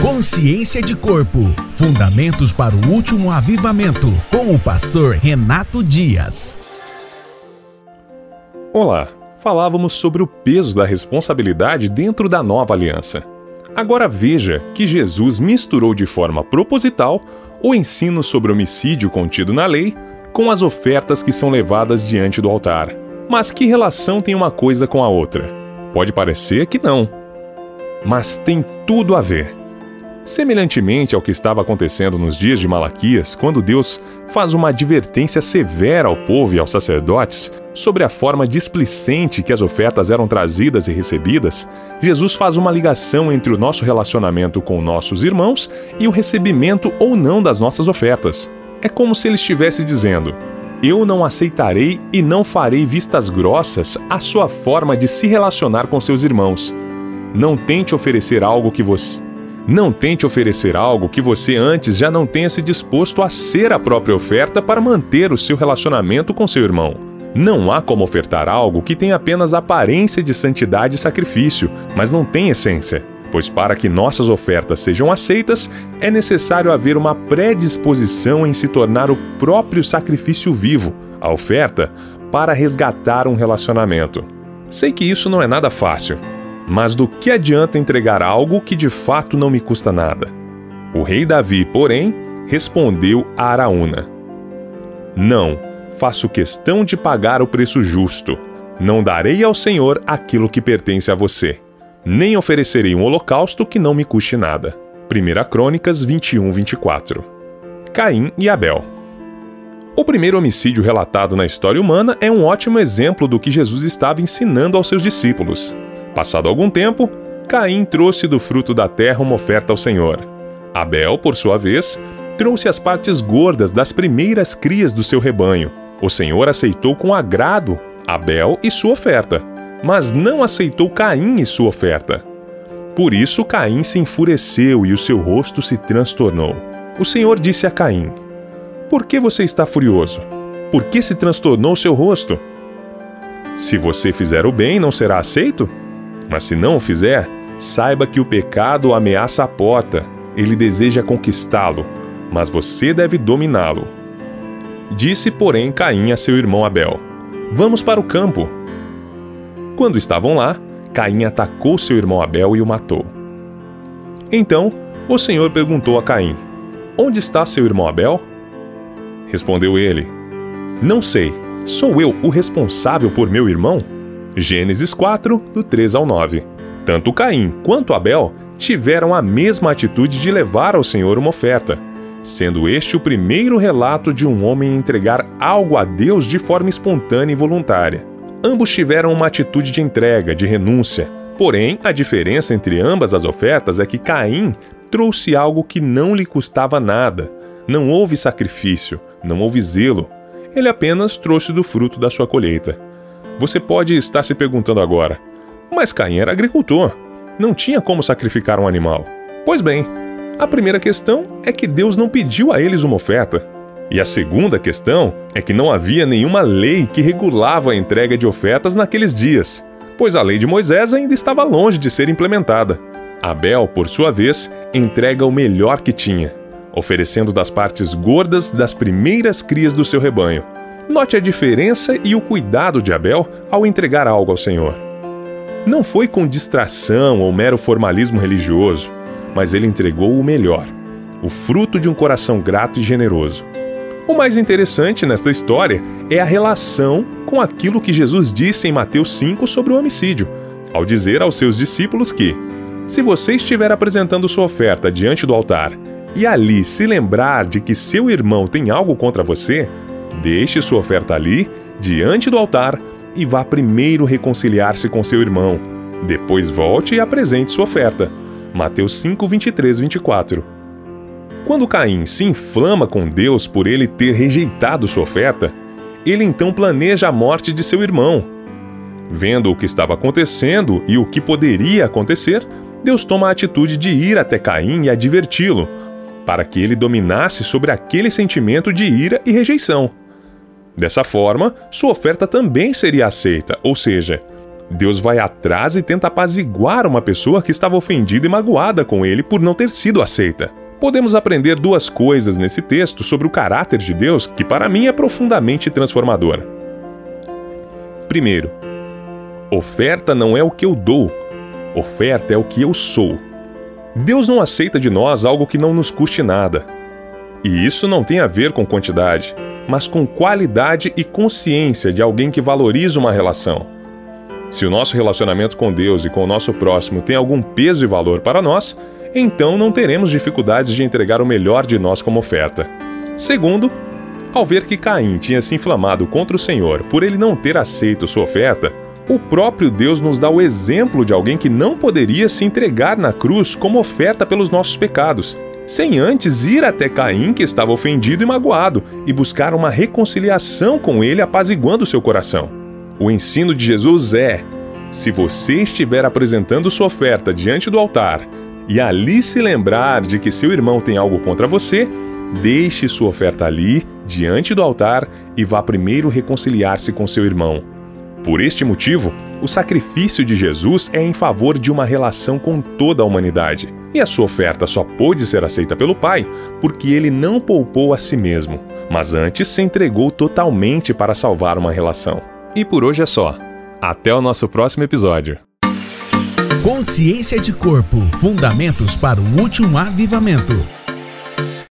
Consciência de Corpo Fundamentos para o Último Avivamento, com o pastor Renato Dias. Olá, falávamos sobre o peso da responsabilidade dentro da nova aliança. Agora veja que Jesus misturou de forma proposital o ensino sobre homicídio contido na lei com as ofertas que são levadas diante do altar. Mas que relação tem uma coisa com a outra? Pode parecer que não, mas tem tudo a ver. Semelhantemente ao que estava acontecendo nos dias de Malaquias, quando Deus faz uma advertência severa ao povo e aos sacerdotes sobre a forma displicente que as ofertas eram trazidas e recebidas, Jesus faz uma ligação entre o nosso relacionamento com nossos irmãos e o recebimento ou não das nossas ofertas. É como se ele estivesse dizendo: Eu não aceitarei e não farei vistas grossas à sua forma de se relacionar com seus irmãos. Não tente oferecer algo que você não tente oferecer algo que você antes já não tenha se disposto a ser a própria oferta para manter o seu relacionamento com seu irmão. Não há como ofertar algo que tem apenas aparência de santidade e sacrifício, mas não tem essência. Pois para que nossas ofertas sejam aceitas, é necessário haver uma predisposição em se tornar o próprio sacrifício vivo, a oferta, para resgatar um relacionamento. Sei que isso não é nada fácil, mas do que adianta entregar algo que de fato não me custa nada? O rei Davi, porém, respondeu a Araúna: Não, faço questão de pagar o preço justo. Não darei ao Senhor aquilo que pertence a você, nem oferecerei um holocausto que não me custe nada. 1 Crônicas 21, 24. Caim e Abel. O primeiro homicídio relatado na história humana é um ótimo exemplo do que Jesus estava ensinando aos seus discípulos. Passado algum tempo, Caim trouxe do fruto da terra uma oferta ao Senhor. Abel, por sua vez, trouxe as partes gordas das primeiras crias do seu rebanho. O Senhor aceitou com agrado Abel e sua oferta, mas não aceitou Caim e sua oferta. Por isso Caim se enfureceu e o seu rosto se transtornou. O Senhor disse a Caim: Por que você está furioso? Por que se transtornou seu rosto? Se você fizer o bem, não será aceito? Mas se não o fizer, saiba que o pecado ameaça a porta, ele deseja conquistá-lo, mas você deve dominá-lo. Disse, porém, Caim a seu irmão Abel: Vamos para o campo. Quando estavam lá, Caim atacou seu irmão Abel e o matou. Então, o Senhor perguntou a Caim: Onde está seu irmão Abel? Respondeu ele: Não sei. Sou eu o responsável por meu irmão? Gênesis 4, do 3 ao 9. Tanto Caim quanto Abel tiveram a mesma atitude de levar ao Senhor uma oferta, sendo este o primeiro relato de um homem entregar algo a Deus de forma espontânea e voluntária. Ambos tiveram uma atitude de entrega, de renúncia. Porém, a diferença entre ambas as ofertas é que Caim trouxe algo que não lhe custava nada. Não houve sacrifício, não houve zelo. Ele apenas trouxe do fruto da sua colheita. Você pode estar se perguntando agora: mas Caim era agricultor, não tinha como sacrificar um animal. Pois bem, a primeira questão é que Deus não pediu a eles uma oferta. E a segunda questão é que não havia nenhuma lei que regulava a entrega de ofertas naqueles dias, pois a lei de Moisés ainda estava longe de ser implementada. Abel, por sua vez, entrega o melhor que tinha, oferecendo das partes gordas das primeiras crias do seu rebanho, Note a diferença e o cuidado de Abel ao entregar algo ao Senhor. Não foi com distração ou mero formalismo religioso, mas ele entregou o melhor, o fruto de um coração grato e generoso. O mais interessante nesta história é a relação com aquilo que Jesus disse em Mateus 5 sobre o homicídio, ao dizer aos seus discípulos que, se você estiver apresentando sua oferta diante do altar e ali se lembrar de que seu irmão tem algo contra você, Deixe sua oferta ali, diante do altar, e vá primeiro reconciliar-se com seu irmão. Depois volte e apresente sua oferta. Mateus 5, 23, 24. Quando Caim se inflama com Deus por ele ter rejeitado sua oferta, ele então planeja a morte de seu irmão. Vendo o que estava acontecendo e o que poderia acontecer, Deus toma a atitude de ir até Caim e adverti-lo, para que ele dominasse sobre aquele sentimento de ira e rejeição. Dessa forma, sua oferta também seria aceita, ou seja, Deus vai atrás e tenta apaziguar uma pessoa que estava ofendida e magoada com ele por não ter sido aceita. Podemos aprender duas coisas nesse texto sobre o caráter de Deus que, para mim, é profundamente transformador. Primeiro, oferta não é o que eu dou, oferta é o que eu sou. Deus não aceita de nós algo que não nos custe nada. E isso não tem a ver com quantidade, mas com qualidade e consciência de alguém que valoriza uma relação se o nosso relacionamento com Deus e com o nosso próximo tem algum peso e valor para nós, então não teremos dificuldades de entregar o melhor de nós como oferta. Segundo, ao ver que Caim tinha se inflamado contra o Senhor por ele não ter aceito sua oferta, o próprio Deus nos dá o exemplo de alguém que não poderia se entregar na cruz como oferta pelos nossos pecados, sem antes ir até Caim, que estava ofendido e magoado, e buscar uma reconciliação com ele, apaziguando seu coração. O ensino de Jesus é: se você estiver apresentando sua oferta diante do altar e ali se lembrar de que seu irmão tem algo contra você, deixe sua oferta ali, diante do altar, e vá primeiro reconciliar-se com seu irmão. Por este motivo, o sacrifício de Jesus é em favor de uma relação com toda a humanidade. E a sua oferta só pôde ser aceita pelo Pai porque ele não poupou a si mesmo, mas antes se entregou totalmente para salvar uma relação. E por hoje é só. Até o nosso próximo episódio. Consciência de Corpo Fundamentos para o Último Avivamento.